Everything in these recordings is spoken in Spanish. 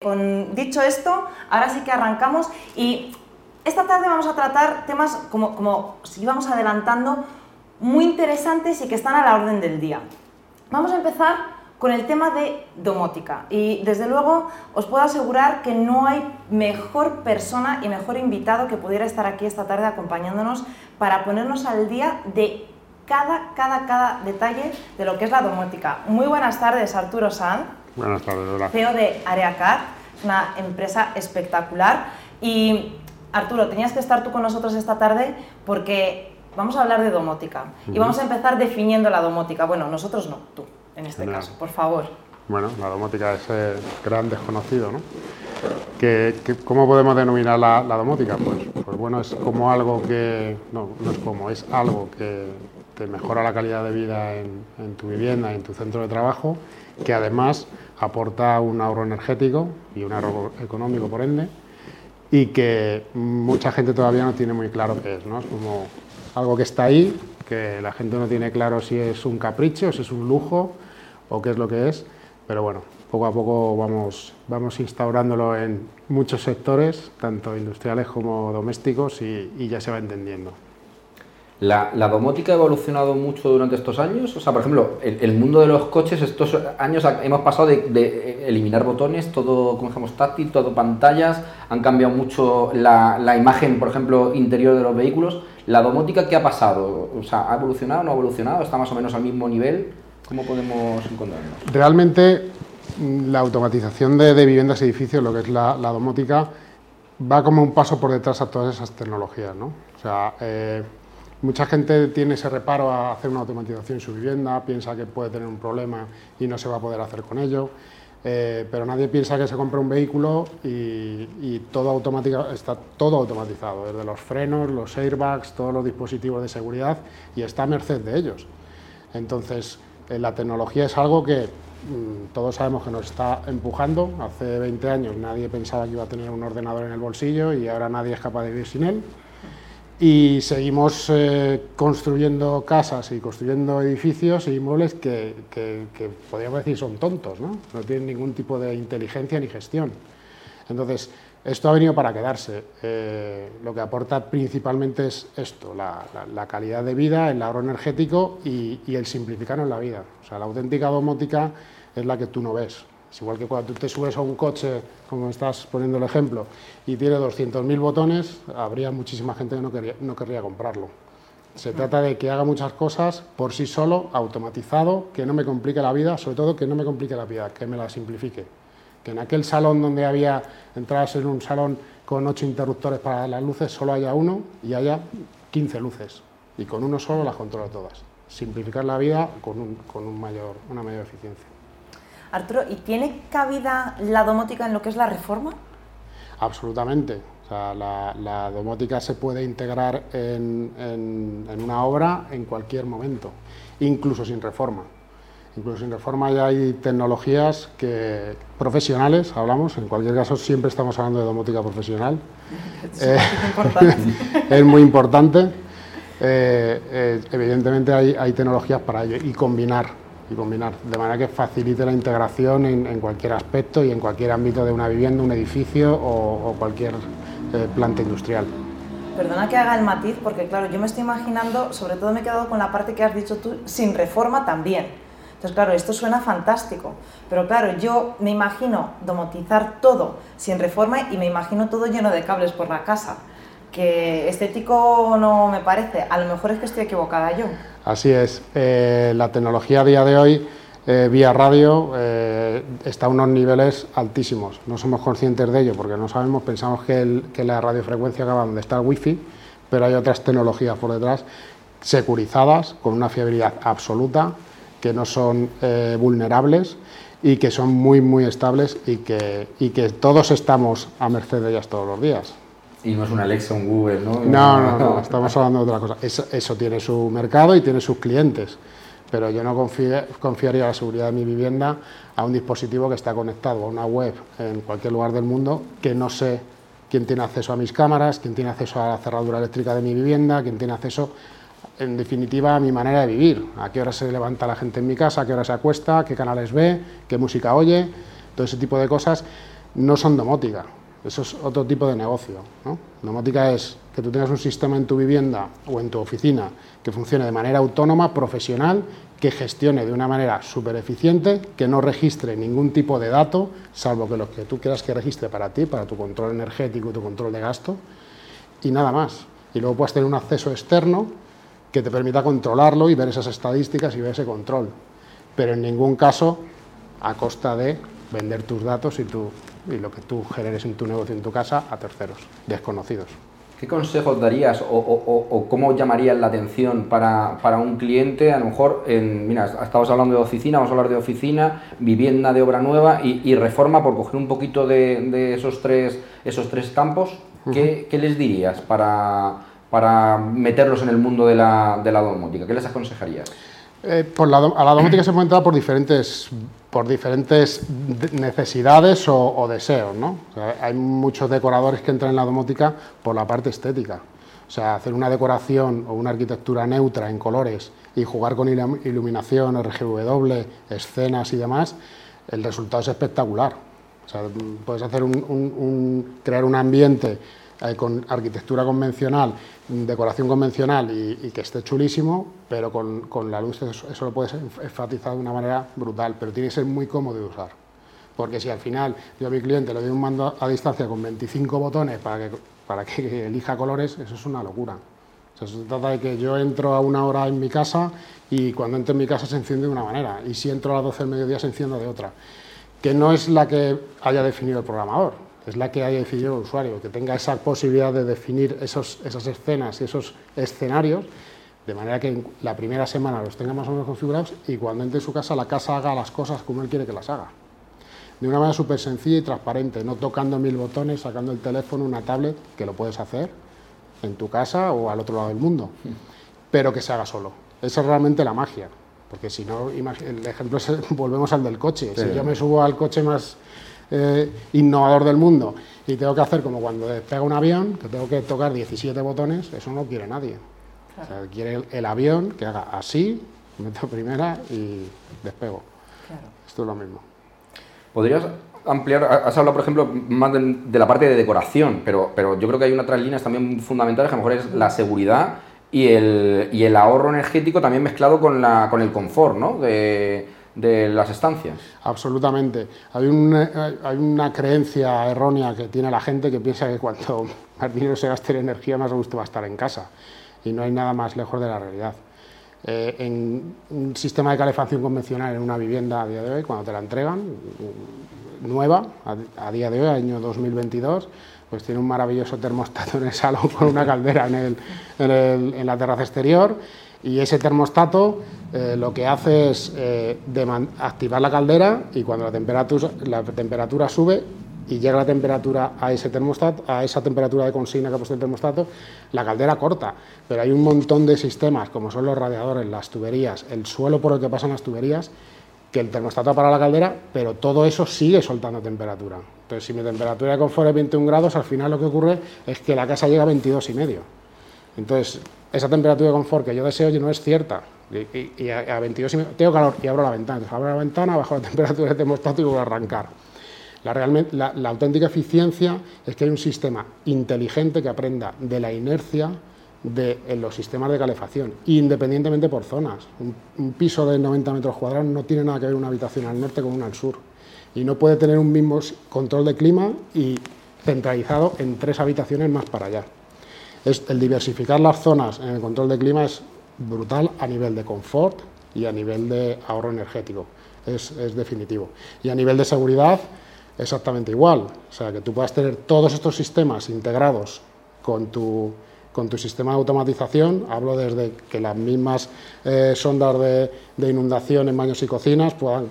Con dicho esto, ahora sí que arrancamos y esta tarde vamos a tratar temas como, como si íbamos adelantando muy interesantes y que están a la orden del día. Vamos a empezar con el tema de domótica y desde luego os puedo asegurar que no hay mejor persona y mejor invitado que pudiera estar aquí esta tarde acompañándonos para ponernos al día de cada, cada, cada detalle de lo que es la domótica. Muy buenas tardes, Arturo Sanz. Buenas tardes, hola. CEO de AreaCAD, una empresa espectacular. Y Arturo, tenías que estar tú con nosotros esta tarde porque vamos a hablar de domótica y vamos a empezar definiendo la domótica. Bueno, nosotros no, tú, en este caso, por favor. Bueno, la domótica es el gran desconocido, ¿no? ¿Qué- qué- cómo podemos denominar la, la domótica? Pues, pues bueno, es como algo que, no, no es como, es algo que te mejora la calidad de vida en, tu vivienda, en tu centro de trabajo, que además aporta un ahorro energético y un ahorro económico, por ende, y que mucha gente todavía no tiene muy claro qué es, ¿no? Es como algo que está ahí, que la gente no tiene claro si es un capricho, si es un lujo o qué es lo que es, pero bueno, poco a poco vamos, vamos instaurándolo en muchos sectores, tanto industriales como domésticos, y, y ya se va entendiendo. La, la domótica ha evolucionado mucho durante estos años. O sea, por ejemplo, el, mundo de los coches, estos años hemos pasado de, eliminar botones, todo, como dijamos, táctil, todo pantallas. Han cambiado mucho la, la imagen, por ejemplo, interior de los vehículos. ¿La domótica qué ha pasado? O sea, ¿ha evolucionado, no ha evolucionado? ¿Está más o menos al mismo nivel? ¿Cómo podemos encontrarnos? Realmente mm, la automatización de, de viviendas y edificios, lo que es la, la domótica, va como un paso por detrás a todas esas tecnologías. ¿no? O sea, eh, mucha gente tiene ese reparo a hacer una automatización en su vivienda, piensa que puede tener un problema y no se va a poder hacer con ello. eh, pero nadie piensa que se compra un vehículo y, todo está todo automatizado, desde los frenos, los airbags, todos los dispositivos de seguridad y está a merced de ellos. Entonces, eh, la tecnología es algo que mm, todos sabemos que nos está empujando. Hace 20 años nadie pensaba que iba a tener un ordenador en el bolsillo y ahora nadie es capaz de vivir sin él. Y seguimos eh, construyendo casas y construyendo edificios e inmuebles que, que- podríamos decir son tontos, ¿no? No tienen ningún tipo de inteligencia ni gestión. Entonces, esto ha venido para quedarse. Eh, lo que aporta principalmente es esto, la, la- la calidad de vida, el ahorro energético y, y el simplificarnos la vida. O sea, la auténtica domótica es la que tú no ves. Es igual que cuando tú te subes a un coche, como estás poniendo el ejemplo, y tiene 200.000 botones, habría muchísima gente que no querría, no querría comprarlo. Se trata de que haga muchas cosas por sí solo, automatizado, que no me complique la vida, sobre todo que no me complique la vida, que me la simplifique. Que en aquel salón donde había entradas en un salón con ocho interruptores para las luces, solo haya uno y haya 15 luces. Y con uno solo las controla todas. Simplificar la vida con, un- con un mayor, una mayor eficiencia. Arturo, ¿y tiene cabida la domótica en lo que es la reforma? Absolutamente. O sea, la, la domótica se puede integrar en, en- en una obra en cualquier momento, incluso sin reforma. Incluso sin reforma ya hay tecnologías que, profesionales, hablamos, en cualquier caso siempre estamos hablando de domótica profesional. Eh, es muy importante. Eh, eh, evidentemente hay, hay tecnologías para ello y combinar, y combinar, de manera que facilite la integración en, en cualquier aspecto y en cualquier ámbito de una vivienda, un edificio o, o cualquier eh, planta industrial. Perdona que haga el matiz, porque claro, yo me estoy imaginando, sobre todo me he quedado con la parte que has dicho tú, sin reforma también. Entonces, claro, esto suena fantástico, pero claro, yo me imagino domotizar todo sin reforma y me imagino todo lleno de cables por la casa, que estético no me parece, a lo mejor es que estoy equivocada yo. Así es, eh, la tecnología a día de hoy, eh, vía radio, eh, está a unos niveles altísimos. No somos conscientes de ello porque no sabemos, pensamos que, la radiofrecuencia acaba donde está el wifi, pero hay otras tecnologías por detrás securizadas, con una fiabilidad absoluta, que no son vulnerables y que son muy, muy estables y que todos estamos a merced de ellas todos los días. Y no es un Alexa, un Google, ¿no? No, no, no, estamos hablando de otra cosa. Eso, eso tiene su mercado y tiene sus clientes, pero yo no confie- confiaría la seguridad de mi vivienda a un dispositivo que está conectado a una web en cualquier lugar del mundo que no sé quién tiene acceso a mis cámaras, quién tiene acceso a la cerradura eléctrica de mi vivienda, quién tiene acceso, en definitiva, a mi manera de vivir. A qué hora se levanta la gente en mi casa, a qué hora se acuesta, qué canales ve, qué música oye, todo ese tipo de cosas no son domótica. Eso es otro tipo de negocio. ¿no? Domótica es que tú tengas un sistema en tu vivienda o en tu oficina que funcione de manera autónoma, profesional, que gestione de una manera súper eficiente, que no registre ningún tipo de dato, salvo que los que tú quieras que registre para ti, para tu control energético y tu control de gasto, y nada más. Y luego puedes tener un acceso externo que te permita controlarlo y ver esas estadísticas y ver ese control. Pero en ningún caso a costa de vender tus datos y, tu, y lo que tú generes en tu negocio, en tu casa, a terceros, desconocidos. ¿Qué consejos darías o, cómo llamarías la atención para, un cliente? A lo mejor, en, mira, estamos hablando de oficina, vamos a hablar de oficina, vivienda de obra nueva y, reforma, por coger un poquito de, esos, tres, esos tres campos. ¿Qué, les dirías para, para, meterlos en el mundo de la, de la domótica? ¿Qué les aconsejarías? Eh, por la, a la domótica se puede entrar por diferentes, por diferentes necesidades o, deseos. ¿no? hay muchos decoradores que entran en la domótica por la parte estética. O sea, hacer una decoración o una arquitectura neutra en colores y jugar con iluminación, RGW, escenas y demás, el resultado es espectacular. O sea, puedes hacer un, crear un ambiente eh, con arquitectura convencional, decoración convencional y, que esté chulísimo, pero con, la luz eso, lo puedes enfatizar de una manera brutal, pero tiene que ser muy cómodo de usar. Porque si al final yo a mi cliente le doy un mando a distancia con 25 botones para que, elija colores, eso es una locura. Se trata de que yo entro a una hora en mi casa y cuando entro en mi casa se enciende de una manera y si entro a las 12 del mediodía se encienda de otra, que no es la que haya definido el programador es la que haya decidido el usuario, que tenga esa posibilidad de definir esos, esas escenas y esos escenarios, de manera que la primera semana los tenga más o menos configurados y cuando entre en su casa, la casa haga las cosas como él quiere que las haga. De una manera súper sencilla y transparente, no tocando mil botones, sacando el teléfono, una tablet, que lo puedes hacer en tu casa o al otro lado del mundo, pero que se haga solo. Esa es realmente la magia, porque si no, el ejemplo es, volvemos al del coche. Si yo me subo al coche más eh, innovador del mundo y tengo que hacer como cuando despega un avión, que tengo que tocar 17 botones, eso no quiere nadie. O sea, quiere el, avión que haga así, meto primera y despego. Esto es lo mismo. ¿Podrías ampliar? Has hablado, por ejemplo, más de, la parte de decoración, pero, pero yo creo que hay otras líneas también fundamentales, que a lo mejor es la seguridad y el, y el ahorro energético también mezclado con, la, con el confort, ¿no? De, de las estancias. Absolutamente. Hay una, hay una creencia errónea que tiene la gente que piensa que cuanto más dinero se gaste en energía, más gusto va a estar en casa. Y no hay nada más lejos de la realidad. Eh, en un sistema de calefacción convencional en una vivienda a día de hoy, cuando te la entregan, nueva, a, día de hoy, año 2022, pues tiene un maravilloso termostato en el salón con una caldera en, el, en la terraza exterior y ese termostato eh, lo que hace es eh, activar la caldera y cuando la temperatura, sube y llega la temperatura a ese termostato, a esa temperatura de consigna que ha puesto el termostato, la caldera corta. Pero hay un montón de sistemas, como son los radiadores, las tuberías, el suelo por el que pasan las tuberías, que el termostato para la caldera, pero todo eso sigue soltando temperatura. Entonces, si mi temperatura de confort es 21 grados, al final lo que ocurre es que la casa llega a 22 y medio. Entonces, esa temperatura de confort que yo deseo no es cierta. Y, a, 22 y tengo calor y abro la ventana. Entonces, abro la ventana, bajo la temperatura de termostato y voy a arrancar. La, realmente, la, auténtica eficiencia es que hay un sistema inteligente que aprenda de la inercia de en los sistemas de calefacción, independientemente por zonas. Un, un, piso de 90 metros cuadrados no tiene nada que ver una habitación al norte con una al sur. Y no puede tener un mismo control de clima y centralizado en tres habitaciones más para allá el diversificar las zonas en el control de clima es brutal a nivel de confort y a nivel de ahorro energético. Es, definitivo. Y a nivel de seguridad, exactamente igual. O sea, que tú puedas tener todos estos sistemas integrados con tu, con tu sistema de automatización. Hablo desde que las mismas eh, sondas de, de inundación en baños y cocinas puedan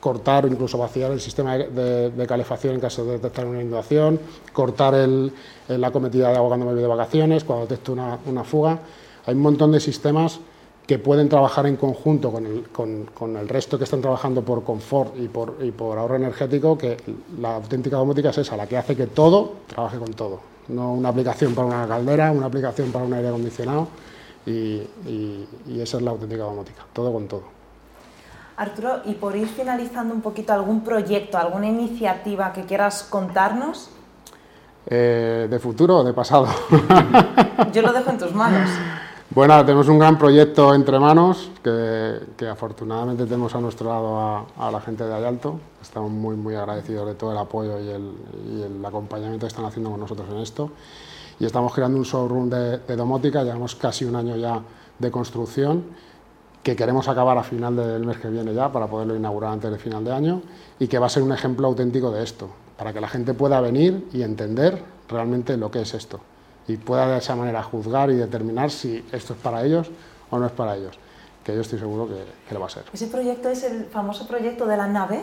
cortar o incluso vaciar el sistema de, calefacción en caso de detectar una inundación, cortar la cometida de agua cuando me voy de vacaciones, cuando detecto una, fuga. Hay un montón de sistemas que pueden trabajar en conjunto con el, resto que están trabajando por confort y por, por, ahorro energético, que la auténtica domótica es esa, la que hace que todo trabaje con todo. No una aplicación para una caldera, una aplicación para un aire acondicionado, y, y esa es la auténtica domótica, todo con todo. Arturo, y por ir finalizando un poquito, ¿algún proyecto, alguna iniciativa que quieras contarnos? Eh, ¿De futuro o de pasado? Yo lo dejo en tus manos. Bueno, tenemos un gran proyecto entre manos que, afortunadamente tenemos a nuestro lado a, la gente de Ayalto. Estamos muy, muy agradecidos de todo el apoyo y el, acompañamiento que están haciendo con nosotros en esto. Y estamos creando un showroom de, de domótica, llevamos casi un año ya de construcción que queremos acabar a final del mes que viene ya para poderlo inaugurar antes del final de año y que va a ser un ejemplo auténtico de esto, para que la gente pueda venir y entender realmente lo que es esto y pueda de esa manera juzgar y determinar si esto es para ellos o no es para ellos, que yo estoy seguro que, lo va a ser. ¿Ese proyecto es el famoso proyecto de la nave?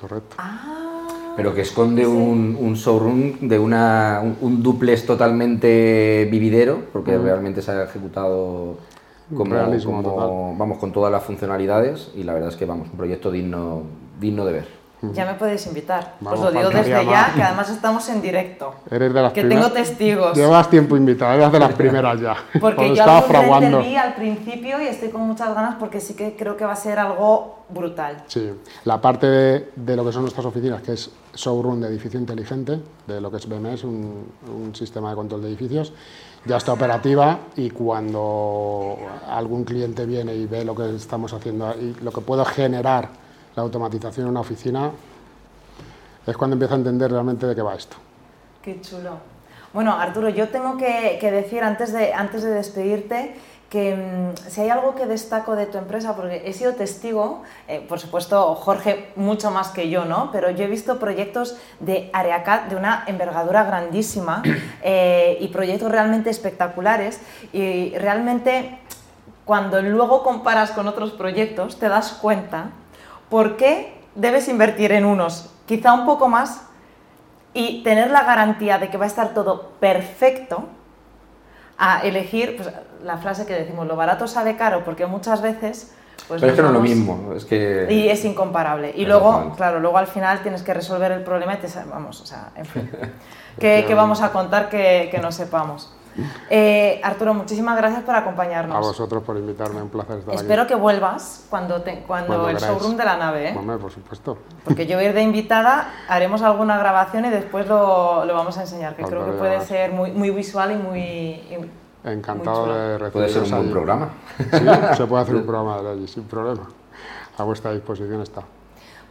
Correcto. Ah, Pero que esconde un, showroom de una, un, duplex totalmente vividero, porque realmente se ha ejecutado como, vamos con todas las funcionalidades y la verdad es que vamos un proyecto digno digno de ver ya me podéis invitar. Os lo digo desde ya, que además estamos en directo. Eres de las que tengo testigos. Llevas tiempo invitado, eres de las primeras ya. Porque yo estaba fraguando. vi al principio y estoy con muchas ganas porque sí que creo que va a ser algo brutal. Sí, la parte de, lo que son nuestras oficinas, que es showroom de edificio inteligente, de lo que es BMS, un, un sistema de control de edificios, ya está operativa y cuando algún cliente viene y ve lo que estamos haciendo y lo que puedo generar la automatización en una oficina, es cuando empieza a entender realmente de qué va esto. Qué chulo. Bueno, Arturo, yo tengo que, decir antes de, antes de despedirte que mm, si hay algo que destaco de tu empresa, porque he sido testigo, eh, por supuesto Jorge mucho más que yo, ¿no? Pero yo he visto proyectos de Areacat de una envergadura grandísima eh, y proyectos realmente espectaculares y realmente cuando luego comparas con otros proyectos te das cuenta por qué debes invertir en unos quizá un poco más y tener la garantía de que va a estar todo perfecto a elegir pues, la frase que decimos, lo barato sale caro, porque muchas veces... Pues Pero es que no es lo mismo, es que... Y es incomparable. Y luego, claro, luego al final tienes que resolver el problema y te... Vamos, o sea, en fin. ¿Qué, vamos a contar que, que no sepamos? Eh, Arturo, muchísimas gracias por acompañarnos. A vosotros por invitarme, un placer estar Espero que vuelvas cuando, cuando, el showroom de la nave. ¿eh? por supuesto. Porque yo voy a ir de invitada, haremos alguna grabación y después lo, lo vamos a enseñar, que creo que puede ser muy, muy visual y muy... Encantado de recibir. Puede ser un buen programa. Sí, se puede hacer un programa de allí sin problema. A vuestra disposición está.